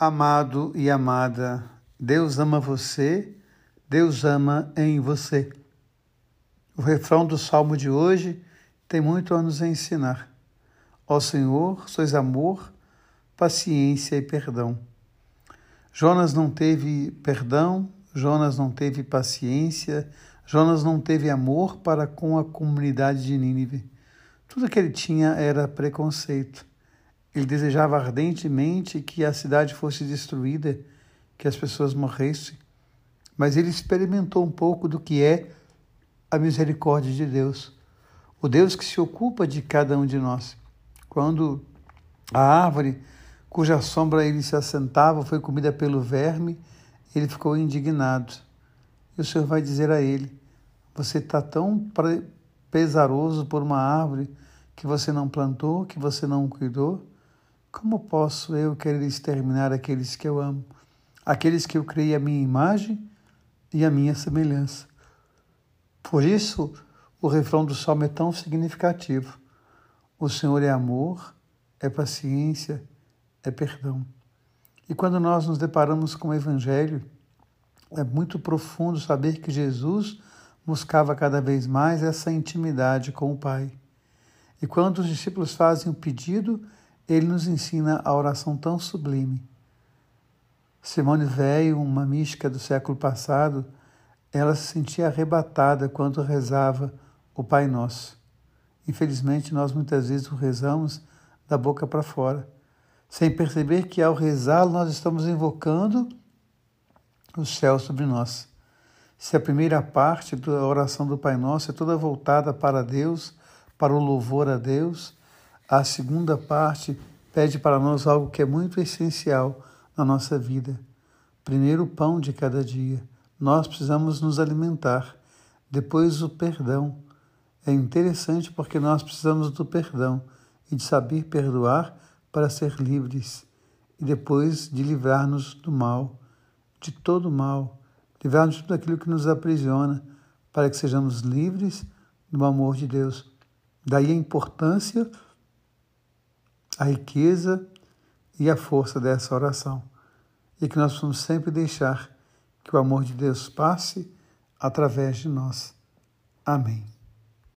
Amado e amada, Deus ama você, Deus ama em você. O refrão do salmo de hoje tem muito a nos ensinar. Ó Senhor, sois amor, paciência e perdão. Jonas não teve perdão, Jonas não teve paciência, Jonas não teve amor para com a comunidade de Nínive. Tudo que ele tinha era preconceito. Ele desejava ardentemente que a cidade fosse destruída, que as pessoas morressem, mas ele experimentou um pouco do que é a misericórdia de Deus, o Deus que se ocupa de cada um de nós. Quando a árvore cuja sombra ele se assentava foi comida pelo verme, ele ficou indignado. E o Senhor vai dizer a ele: Você está tão pesaroso por uma árvore que você não plantou, que você não cuidou? Como posso eu querer exterminar aqueles que eu amo, aqueles que eu criei a minha imagem e a minha semelhança? Por isso, o refrão do salmo é tão significativo. O Senhor é amor, é paciência, é perdão. E quando nós nos deparamos com o Evangelho, é muito profundo saber que Jesus buscava cada vez mais essa intimidade com o Pai. E quando os discípulos fazem o pedido, ele nos ensina a oração tão sublime. Simone Veil, uma mística do século passado, ela se sentia arrebatada quando rezava o Pai Nosso. Infelizmente, nós muitas vezes o rezamos da boca para fora, sem perceber que ao rezá-lo nós estamos invocando o céu sobre nós. Se a primeira parte da oração do Pai Nosso é toda voltada para Deus, para o louvor a Deus, a segunda parte pede para nós algo que é muito essencial na nossa vida. Primeiro, o pão de cada dia. Nós precisamos nos alimentar. Depois, o perdão. É interessante porque nós precisamos do perdão e de saber perdoar para ser livres. E depois de livrar-nos do mal, de todo mal, livrar-nos de tudo aquilo que nos aprisiona, para que sejamos livres do amor de Deus. Daí a importância a riqueza e a força dessa oração. E que nós possamos sempre deixar que o amor de Deus passe através de nós. Amém.